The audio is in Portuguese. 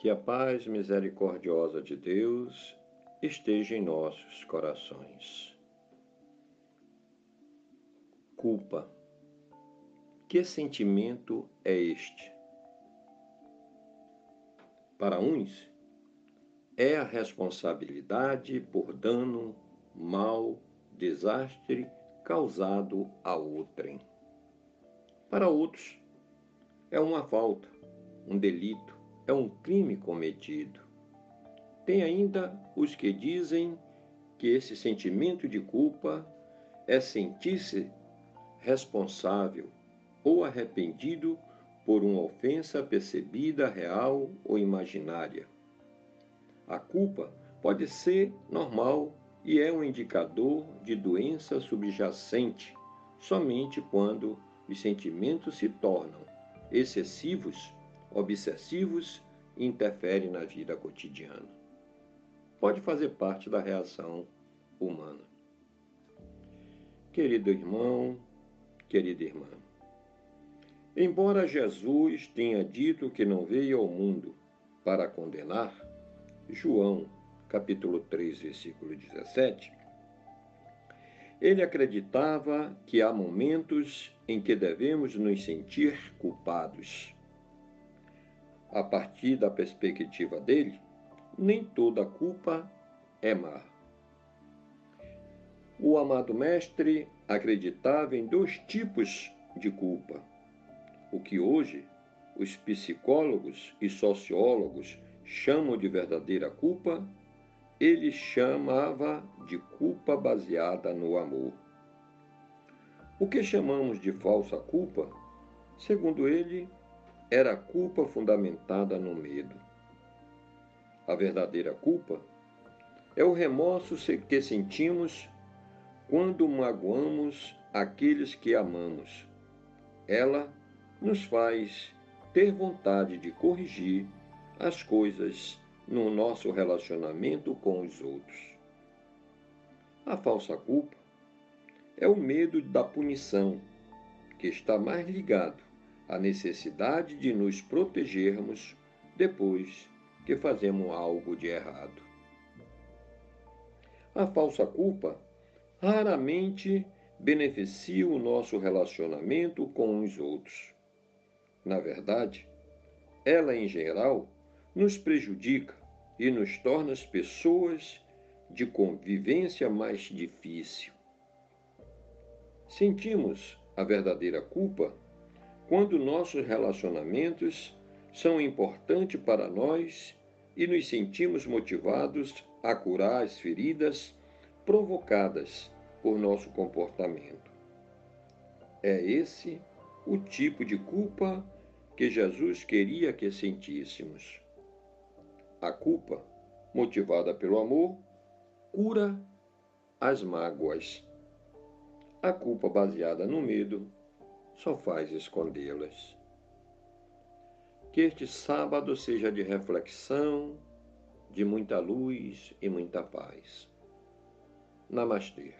Que a paz misericordiosa de Deus esteja em nossos corações. Culpa. Que sentimento é este? Para uns, é a responsabilidade por dano, mal, desastre causado a outrem. Para outros, é uma falta, um delito, é um crime cometido. Tem ainda os que dizem que esse sentimento de culpa é sentir-se responsável ou arrependido por uma ofensa percebida real ou imaginária. A culpa pode ser normal e é um indicador de doença subjacente somente quando os sentimentos se tornam excessivos, obsessivos e interferem na vida cotidiana. Pode fazer parte da reação humana. Querido irmão, querida irmã, embora Jesus tenha dito que não veio ao mundo para condenar, João, capítulo 3, versículo 17, ele acreditava que há momentos em que devemos nos sentir culpados. A partir da perspectiva dele, nem toda culpa é má. O amado mestre acreditava em dois tipos de culpa. O que hoje os psicólogos e sociólogos chamam de verdadeira culpa ele chamava de culpa baseada no amor. O que chamamos de falsa culpa, segundo ele, era culpa fundamentada no medo. A verdadeira culpa é o remorso que sentimos quando magoamos aqueles que amamos. Ela nos faz ter vontade de corrigir as coisas no nosso relacionamento com os outros. A falsa culpa é o medo da punição, que está mais ligado à necessidade de nos protegermos depois que fazemos algo de errado. A falsa culpa raramente beneficia o nosso relacionamento com os outros. Na verdade, ela em geral nos prejudica e nos torna as pessoas de convivência mais difícil. Sentimos a verdadeira culpa quando nossos relacionamentos são importantes para nós e nos sentimos motivados a curar as feridas provocadas por nosso comportamento. É esse o tipo de culpa que Jesus queria que sentíssemos. A culpa, motivada pelo amor, cura as mágoas. A culpa baseada no medo só faz escondê-las. Que este sábado seja de reflexão, de muita luz e muita paz. Namastê.